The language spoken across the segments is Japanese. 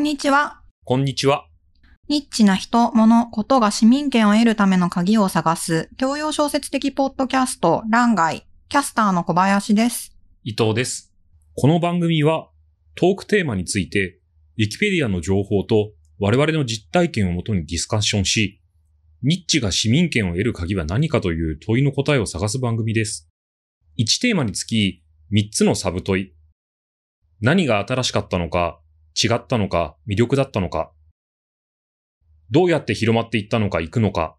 んにちは。こんにちは。ニッチな人、物、ことが市民権を得るための鍵を探す、教養小説的ポッドキャスト、ランガイ、キャスターの小林です。伊藤です。この番組はトークテーマについて、ウィキペディアの情報と我々の実体験をもとにディスカッションし、ニッチが市民権を得る鍵は何かという問いの答えを探す番組です。1テーマにつき3つのサブ問い。何が新しかったのか、違ったのか、魅力だったのか。どうやって広まっていったのか、行くのか。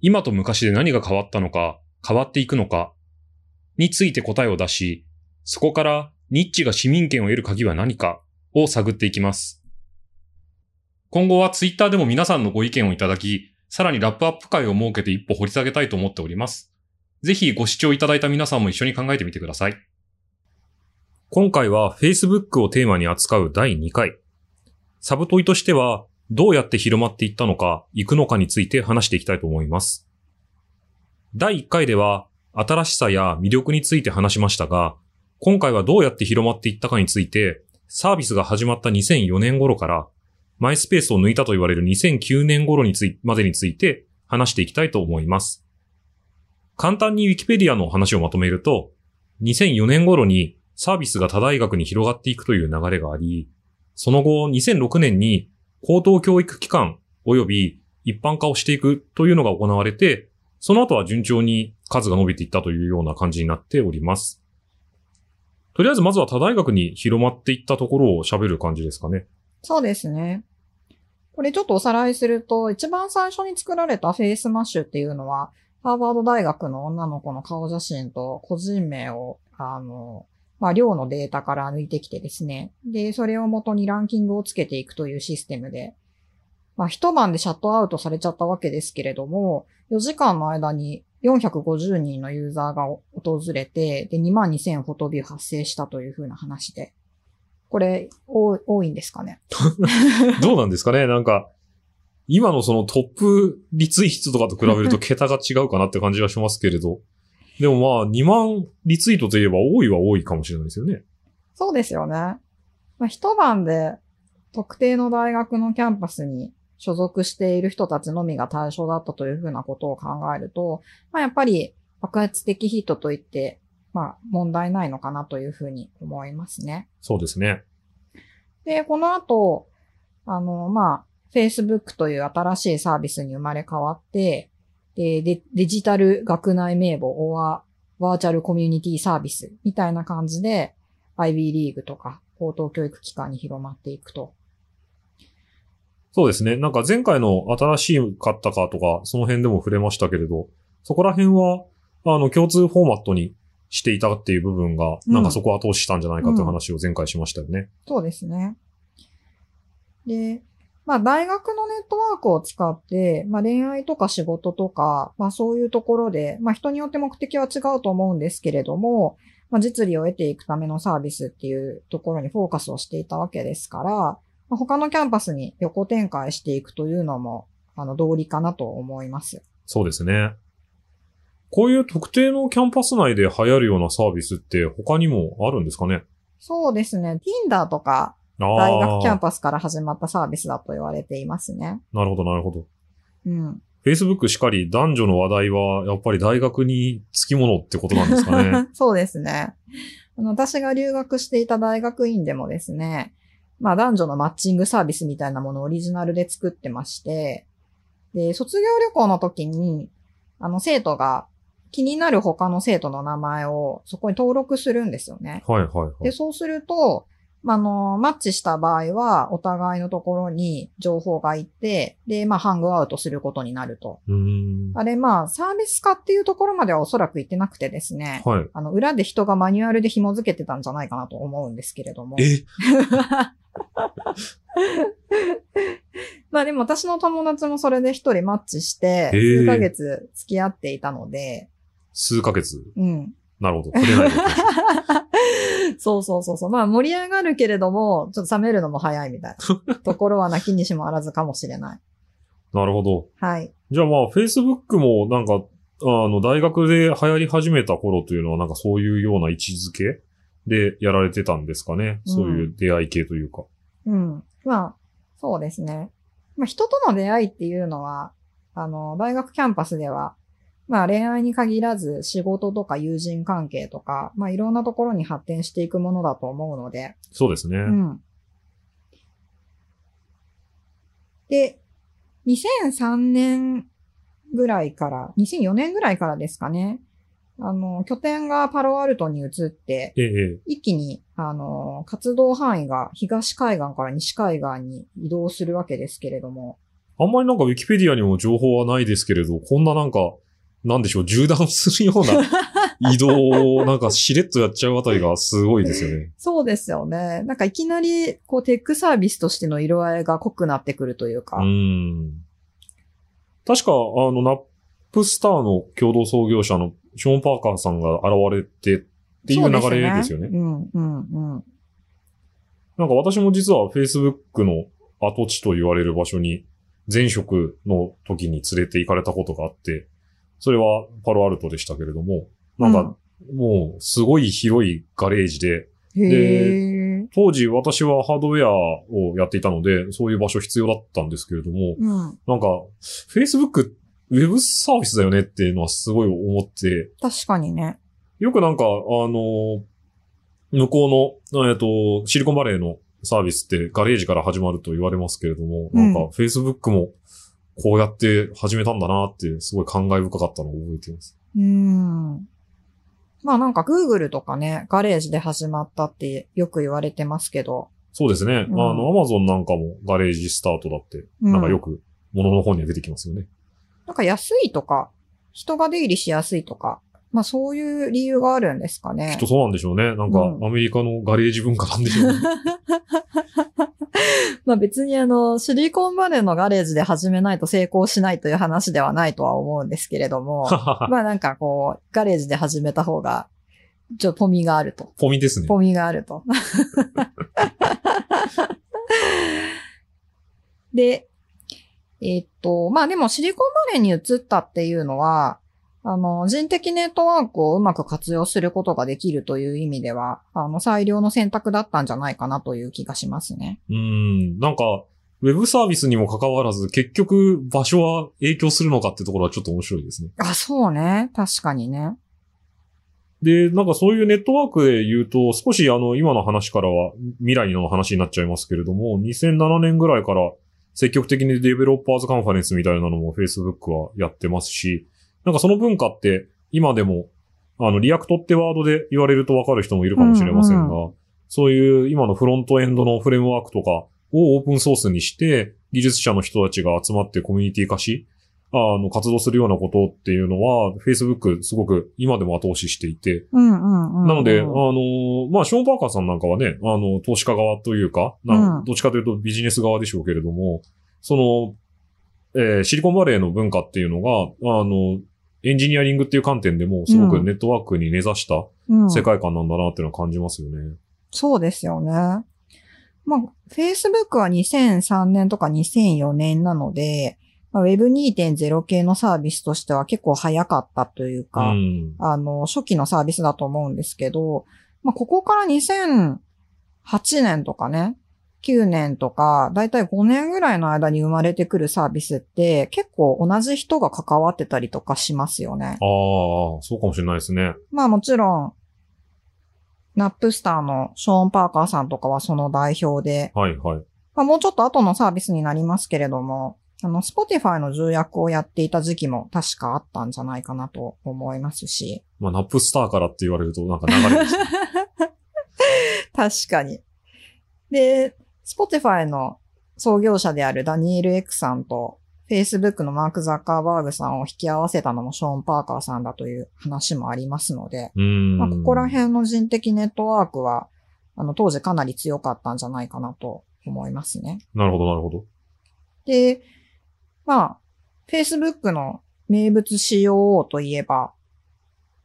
今と昔で何が変わったのか、変わっていくのか。について答えを出し、そこからニッチが市民権を得る鍵は何かを探っていきます。今後はツイッターでも皆さんのご意見をいただき、さらにラップアップ会を設けて一歩掘り下げたいと思っております。ぜひご視聴いただいた皆さんも一緒に考えてみてください。今回は Facebook をテーマに扱う第2回。サブ問いとしては、どうやって広まっていったのか、行くのかについて話していきたいと思います。第1回では、新しさや魅力について話しましたが、今回はどうやって広まっていったかについて、サービスが始まった2004年頃から、マイスペースを抜いたと言われる2009年頃についまでについて話していきたいと思います。簡単に Wikipedia の話をまとめると、2004年頃にサービスが他大学に広がっていくという流れがあり、その後2006年に高等教育機関及び一般化をしていくというのが行われて、その後は順調に数が伸びていったというような感じになっております。とりあえずまずは他大学に広まっていったところを喋る感じですかね。そうですね。これちょっとおさらいすると、一番最初に作られたフェイスマッシュっていうのは、ハーバード大学の女の子の顔写真と個人名を、あの、まあ、量のデータから抜いてきてですね。で、それを元にランキングをつけていくというシステムで、まあ、一晩でシャットアウトされちゃったわけですけれども、4時間の間に450人のユーザーが訪れて、で、2万2000フォトビュー発生したというふうな話で。これ、多いんですかね？どうなんですかね？なんか、今のそのトップリツイートとかと比べると桁が違うかなって感じがしますけれど。でもまあ、2万リツイートといえば多いは多いかもしれないですよね。そうですよね。まあ、一晩で特定の大学のキャンパスに所属している人たちのみが対象だったというふうなことを考えると、まあ、やっぱり爆発的ヒットといって、まあ問題ないのかなというふうに思いますね。そうですね。で、この後、あの、まあ、Facebook という新しいサービスに生まれ変わって、でデデジタル学内名簿、オアバーチャルコミュニティサービスみたいな感じで、IB リーグとか高等教育機関に広まっていくと。そうですね。なんか前回の新しかったかとか、その辺でも触れましたけれど、そこら辺は、あの、共通フォーマットにしていたっていう部分が、うんなんかそこを後押ししたんじゃないかという話を前回しましたよね。そうですね。で、まあ大学のネットワークを使って、まあ恋愛とか仕事とか、まあそういうところで、まあ人によって目的は違うと思うんですけれども、まあ実利を得ていくためのサービスっていうところにフォーカスをしていたわけですから、まあ、他のキャンパスに横展開していくというのも、あの、道理かなと思います。そうですね。こういう特定のキャンパス内で流行るようなサービスって他にもあるんですかね？そうですね。Tinder とかあ大学キャンパパスから始まったサービスだと言われていますね。なるほど、なるほど。うん。Facebook しかり男女の話題はやっぱり大学につきものってことなんですかね。そうですね。あの私が留学していた大学院でもですね、まあ男女のマッチングサービスみたいなものをオリジナルで作ってまして、で、卒業旅行の時に、あの生徒が気になる他の生徒の名前をそこに登録するんですよね。はいはいはで、い。そうすると、まあ、あの、マッチした場合は、お互いのところに情報が行って、で、まあ、ハングアウトすることになると。あれ、まあ、サービス化っていうところまではおそらく行ってなくてですね、はい。あの、裏で人がマニュアルで紐付けてたんじゃないかなと思うんですけれども。え？まあでも私の友達もそれで一人マッチして、数ヶ月付き合っていたので、数ヶ月。うん。なるほど。触れない そうそうそうそう。まあ盛り上がるけれども、ちょっと冷めるのも早いみたいな ところはなきにしもあらずかもしれない。なるほど。はい。じゃあまあ、Facebook もなんか、あの、大学で流行り始めた頃というのはなんかそういうような位置づけでやられてたんですかね。うんそういう出会い系というか。うん。まあ、そうですね。まあ、人との出会いっていうのは、あの、大学キャンパスでは、まあ恋愛に限らず仕事とか友人関係とか、まあいろんなところに発展していくものだと思うので、そうですね。うん。で、2003年ぐらいから、2004年ぐらいからですかね。あの、拠点がパロアルトに移って、ええ、一気に、あの、活動範囲が東海岸から西海岸に移動するわけですけれども、あんまりなんかウィキペディアにも情報はないですけれど、こんななんか、なんでしょう、縦断するような 移動をなんかしれっとやっちゃうあたりがすごいですよね。そうですよね。なんかいきなり、こう、テックサービスとしての色合いが濃くなってくるというか。うーん。確か、あの、ナップスターの共同創業者のショーン・パーカーさんが現れてっていう流れですよね。うん、うん、うん。なんか私も実は Facebook の跡地と言われる場所に前職の時に連れて行かれたことがあって、それはパロアルトでしたけれども、なんかもうすごい広いガレージで、へえ。当時私はハードウェアをやっていたので、そういう場所必要だったんですけれども、うん。なんか Facebook ウェブサービスだよねっていうのはすごい思って、確かにね。よくなんか、あの、向こうの、えっと、シリコンバレーのサービスってガレージから始まると言われますけれども、うんなんか Facebook もこうやって始めたんだなってすごい感慨深かったのを覚えています。うーん。まあなんか Google とかね、ガレージで始まったってよく言われてますけど。そうですね。うんあの、Amazon なんかもガレージスタートだって、うんなんかよく物の方には出てきますよね。なんか安いとか、人が出入りしやすいとか、まあそういう理由があるんですかね。きっとそうなんでしょうね。なんかうんアメリカのガレージ文化なんでしょうね。まあ別にあの、シリコンバレーのガレージで始めないと成功しないという話ではないとは思うんですけれども、まあなんかこう、ガレージで始めた方が、ちょっとポミがあると。ポミですね。ポミがあると。で、えっと、まあでもシリコンバレーに移ったっていうのは、あの、人的ネットワークをうまく活用することができるという意味では、あの、最良の選択だったんじゃないかなという気がしますね。うーん。なんか、ウェブサービスにも関わらず、結局場所は影響するのかってところはちょっと面白いですね。あ、そうね。確かにね。で、なんかそういうネットワークで言うと、少しあの、今の話からは未来の話になっちゃいますけれども、2007年ぐらいから積極的にデベロッパーズカンファレンスみたいなのも Facebook はやってますし、なんかその文化って今でも、あの、リアクトってワードで言われるとわかる人もいるかもしれませんが、うそういう今のフロントエンドのフレームワークとかをオープンソースにして、技術者の人たちが集まってコミュニティ化し、あの、活動するようなことっていうのは、Facebook すごく今でも後押ししていて、うんうんうん、うん。なので、あの、まあ、ショーン・パーカーさんなんかはね、あの、投資家側というか、なうんどっちかというとビジネス側でしょうけれども、その、えーシリコンバレーの文化っていうのが、あの、エンジニアリングっていう観点でも、すごくネットワークに根ざしたうん世界観なんだなっていうのは感じますよね。そうですよね。まあ、Facebook は2003年とか2004年なので、まあ、Web2.0 系のサービスとしては結構早かったといううか、ん。あの、初期のサービスだと思うんですけど、まあ、ここから2008年とかね、9年とか、だいたい5年ぐらいの間に生まれてくるサービスって、結構同じ人が関わってたりとかしますよね。ああ、そうかもしれないですね。まあもちろん、ナップスターのショーン・パーカーさんとかはその代表で、はいはい。まあもうちょっと後のサービスになりますけれども、あの、スポティファイの重役をやっていた時期も確かあったんじゃないかなと思いますし。まあ、ナップスターからって言われるとなんか流れですね。確かに。で、スポティファイの創業者であるダニエル・エクさんと、Facebook のマーク・ザッカーバーグさんを引き合わせたのもショーン・パーカーさんだという話もありますので。まあ、ここら辺の人的ネットワークは、あの、当時かなり強かったんじゃないかなと思いますね。なるほど、なるほど。で、まあ、Facebook の名物 COO といえば、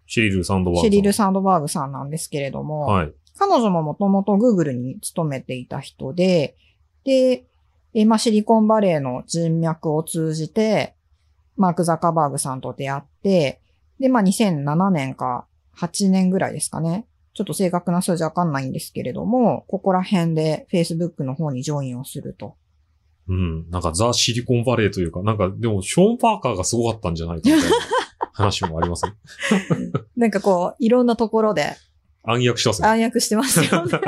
シリル・サンドバーグさん。シェリル・サンドバーグさんなんですけれども、はい。彼女ももともと Google に勤めていた人で、で、えまあ、シリコンバレーの人脈を通じて、マーク・ザッカーバーグさんと出会って、で、まあ、2007年か8年ぐらいですかね。ちょっと正確な数字わかんないんですけれども、ここら辺で Facebook の方にジョインをすると。うん。なんかザ・シリコンバレーというか、なんかでもショーン・パーカーがすごかったんじゃないかみたいな話もありますね。なんかこう、いろんなところで暗躍してますね。暗躍してますよね。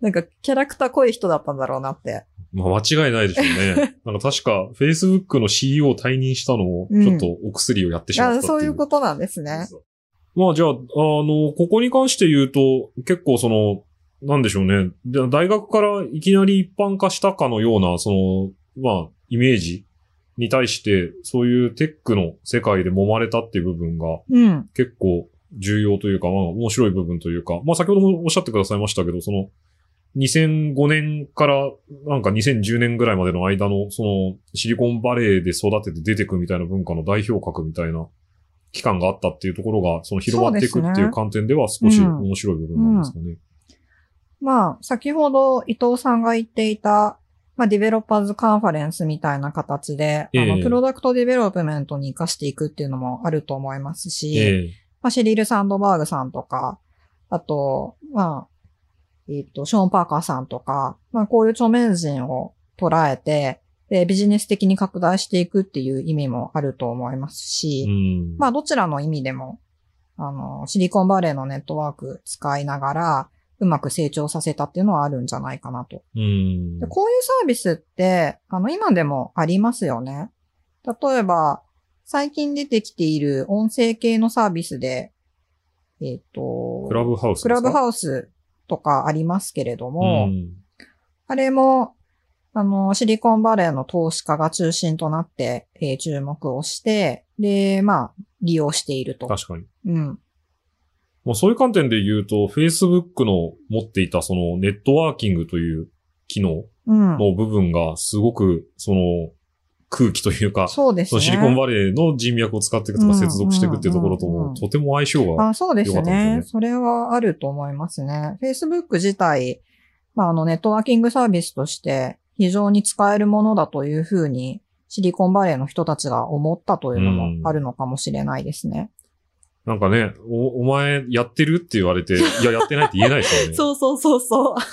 なんかキャラクター濃い人だったんだろうなって。まあ間違いないでしょうね。なんか確か Facebook の CEO を退任したのも、うんちょっとお薬をやってしまったっていう。あそういうことなんですね。まあじゃあ、あの、ここに関して言うと、結構その、なんでしょうね。で大学からいきなり一般化したかのような、その、まあ、イメージに対して、そういうテックの世界で揉まれたっていう部分がうん。結構重要というか、まあ面白い部分というか、まあ先ほどもおっしゃってくださいましたけど、その、2005年からなんか2010年ぐらいまでの間の、その、シリコンバレーで育てて出てくみたいな文化の代表格みたいな期間があったっていうところが、その広まっていくっていう観点では少しうん面白い部分なんですかね。まあ、先ほど伊藤さんが言っていた、まあ、ディベロッパーズカンファレンスみたいな形で、ええあの、プロダクトディベロップメントに活かしていくっていうのもあると思いますし、ええまあ、シェリル・サンドバーグさんとか、あと、まあ、えっ、と、ショーン・パーカーさんとか、まあ、こういう著名人を捉えて、で、ビジネス的に拡大していくっていう意味もあると思いますし、うん。まあ、どちらの意味でも、あの、シリコンバレーのネットワーク使いながら、うまく成長させたっていうのはあるんじゃないかなと。うんで。こういうサービスって、あの、今でもありますよね。例えば、最近出てきている音声系のサービスで、えっ、と、クラブハウスクラブウハウスとかありますけれどスも、あれも、あの、シリコンバレーの投資家が中心となって、えー注目をして、で、まあ、利用していると。確かに。うん。まあ、そういう観点で言うと、Facebook の持っていたそのネットワーキングという機能うん。の部分がすごくその空気というか、そうですね。シリコンバレーの人脈を使っていくとかうん接続していくっていうところともとても相性が、あそうですよかったですねそれはあると思いますね。Facebook 自体、まあ、あの、ネットワーキングサービスとして非常に使えるものだというふうに、シリコンバレーの人たちが思ったというのもあるのかもしれないですね。なんかね、お、お前やってるって言われて、いや、やってないって言えないですよね。そうそうそうそう。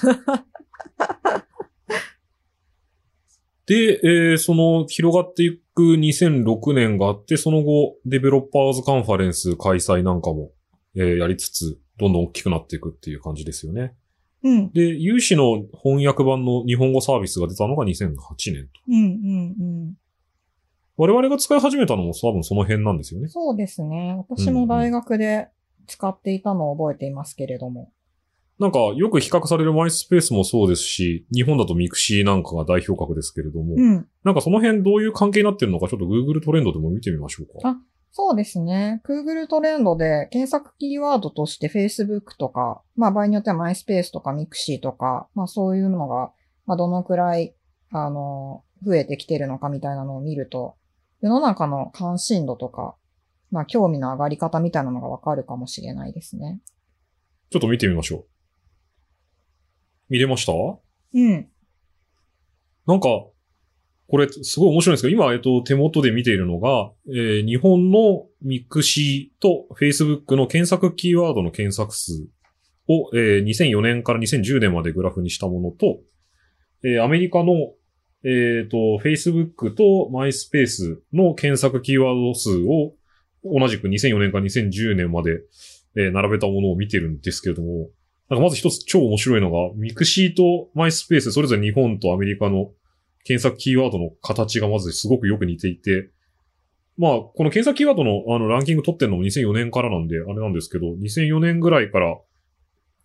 で、えーその広がっていく2006年があって、その後、デベロッパーズカンファレンス開催なんかも、えーやりつつ、どんどん大きくなっていくっていう感じですよね。うん。で、有志の翻訳版の日本語サービスが出たのが2008年と。うん、うん、うん。我々が使い始めたのも多分その辺なんですよね。そうですね。私も大学で使っていたのを覚えていますけれども。なんか、よく比較されるマイスペースもそうですし、日本だとミクシーなんかが代表格ですけれども、うん。なんかその辺どういう関係になってるのかちょっと Google トレンドでも見てみましょうか。あそうですね。Google トレンドで検索キーワードとして Facebook とか、まあ場合によっては MySpace とか Mixi とか、まあそういうのが、まあどのくらい、あの、増えてきてるのかみたいなのを見ると、世の中の関心度とか、まあ興味の上がり方みたいなのがわかるかもしれないですね。ちょっと見てみましょう。見れました？うん。なんか、これ、すごい面白いんですけど、今、えっと、手元で見ているのが、えー日本のミクシーと Facebook の検索キーワードの検索数を、えー2004年から2010年までグラフにしたものと、えーアメリカの、えっ、と、Facebook と MySpace の検索キーワード数を同じく2004年から2010年まで、えー並べたものを見てるんですけれども、なんかまず一つ超面白いのが、ミクシーとマイスペース、それぞれ日本とアメリカの検索キーワードの形がまずすごくよく似ていて、まあ、この検索キーワードのあのランキング取ってるのも2004年からなんで、あれなんですけど、2004年ぐらいから、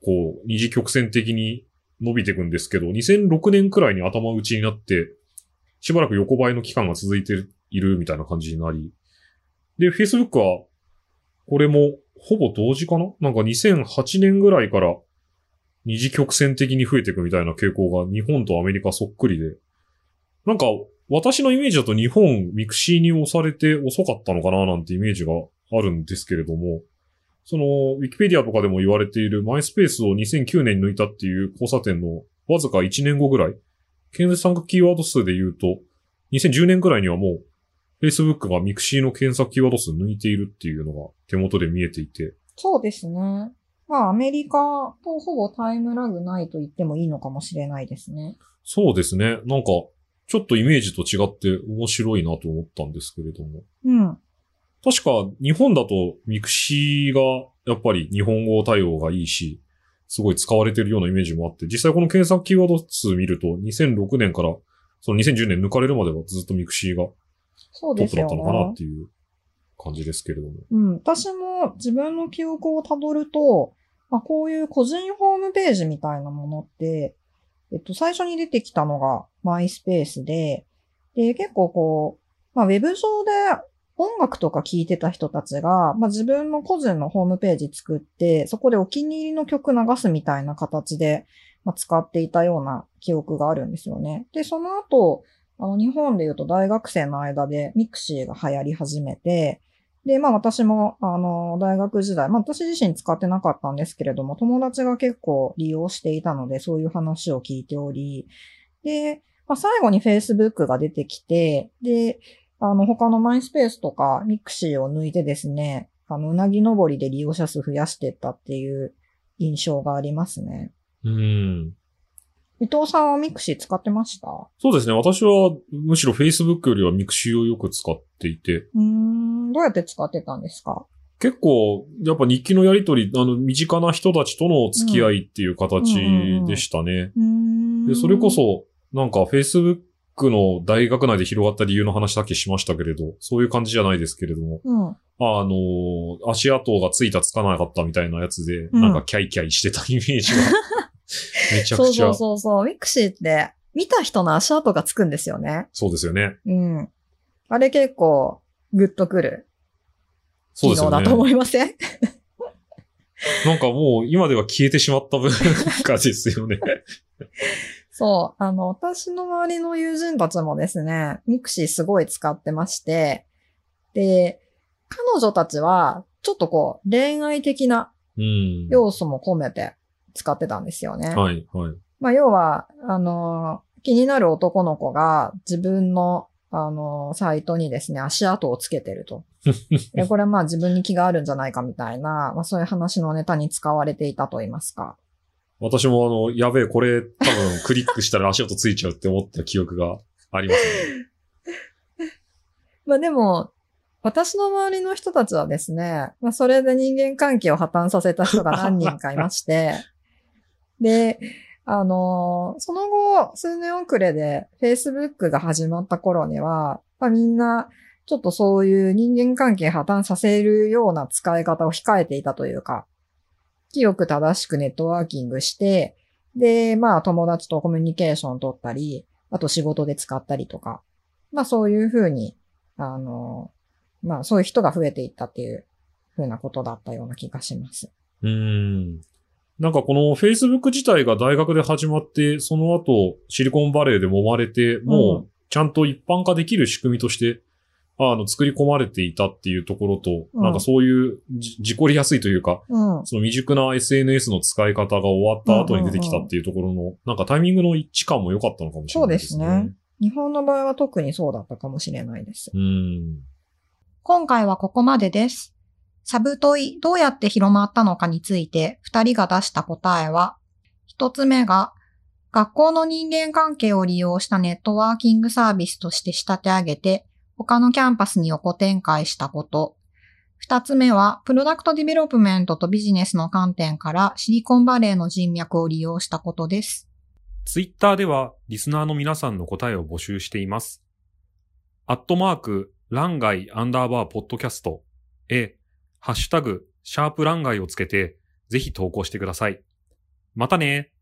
こう、二次曲線的に伸びていくんですけど、2006年くらいに頭打ちになって、しばらく横ばいの期間が続いているみたいな感じになり、で、Facebook は、これもほぼ同時かな？なんか2008年ぐらいから二次曲線的に増えていくみたいな傾向が日本とアメリカそっくりで、なんか私のイメージだと日本ミクシーに押されて遅かったのかな？なんてイメージがあるんですけれども、その、ウィキペディアとかでも言われているマイスペースを2009年に抜いたっていう交差点のわずか1年後ぐらい、検索キーワード数で言うと、2010年くらいにはもう、Facebook がミクシーの検索キーワード数抜いているっていうのが手元で見えていて、そうですね。まあ、アメリカとほぼタイムラグないと言ってもいいのかもしれないですね。そうですね。なんか、ちょっとイメージと違って面白いなと思ったんですけれども。うん。確か日本だとミクシーがやっぱり日本語対応がいいし、すごい使われてるようなイメージもあって、実際この検索キーワード数見ると2006年からその2010年抜かれるまではずっとミクシーがトッ。プだったのかなっていう感じですけれども。うん。私も自分の記憶をたどると、まあ、こういう個人ホームページみたいなものって、えっと、最初に出てきたのがマイスペースで、で、結構こう、まあ、ウェブ上で音楽とか聴いてた人たちが、まあ、自分の個人のホームページ作って、そこでお気に入りの曲流すみたいな形で、まあ、使っていたような記憶があるんですよね。で、その後、あの、日本で言うと大学生の間でミクシーが流行り始めて、で、まあ私も、あの、大学時代、まあ私自身使ってなかったんですけれども、友達が結構利用していたので、そういう話を聞いており、で、まあ最後に Facebook が出てきて、で、あの、他のマイスペースとかミクシーを抜いてですね、あの、うなぎ登りで利用者数増やしていったっていう印象がありますね。うん。伊藤さんはミクシー使ってました？そうですね。私はむしろ Facebook よりはミクシーをよく使っていて、うーん、どうやって使ってたんですか？結構、やっぱ日記のやりとり、あの、身近な人たちとの付き合いっていう形でしたね。うーん。で、それこ、そ、なんか Facebook の大学内で広がった理由の話だけしましたけれど、そういう感じじゃないですけれども、うん。あの足跡がついたつかなかったみたいなやつで、うんなんかキャイキャイしてたイメージが、めちゃそうそうくちゃ、そうそう。ミクシーって、見た人の足跡がつくんですよね。そうですよね。うん。あれ結構、グッとくるそうですよねだと。思いません？なんかもう今では消えてしまった文化ですよね。そう。あの、私の周りの友人たちもですね、ミクシーすごい使ってまして、で、彼女たちは、ちょっとこう、恋愛的なうん。要素も込めて使ってたんですよね。はい、はい。まあ、要は、あの、気になる男の子が自分の、あの、サイトにですね、足跡をつけてると。でこれはまあ自分に気があるんじゃないかみたいな、まあそういう話のネタに使われていたと言いますか。私もあの、やべえ、これ多分クリックしたら足音ついちゃうって思った記憶がありますね。まあでも、私の周りの人たちはですね、まあそれで人間関係を破綻させた人が何人かいまして、で、あのその後、数年遅れで Facebook が始まった頃には、まあみんな、ちょっとそういう人間関係破綻させるような使い方を控えていたというか、清く正しくネットワーキングして、で、まあ友達とコミュニケーション取ったり、あと仕事で使ったりとか、まあそういうふうに、あの、まあそういう人が増えていったっていうふうなことだったような気がします。うーん。なんかこの Facebook 自体が大学で始まって、その後シリコンバレーで揉まれて、もうちゃんと一般化できる仕組みとして、あの、作り込まれていたっていうところと、うんなんかそういうじ事故りやすいというか、うん。その未熟な SNS の使い方が終わった後に出てきたっていうところの、なんかタイミングの一致感も良かったのかもしれないですね。そうですね日本の場合は特にそうだったかもしれないです。うーん。今回はここまでです。サブトイどうやって広まったのかについて二人が出した答えは、一つ目が、学校の人間関係を利用したネットワーキングサービスとして仕立て上げて、他のキャンパスに横展開したこと。二つ目は、 product development とビジネスの観点からシリコンバレーの人脈を利用したことです。ツイッターではリスナーの皆さんの答えを募集しています。アットマーク、ランガイアンダーバーポッドキャストへ、ハッシュタグ、シャープランガイをつけて、ぜひ投稿してください。またね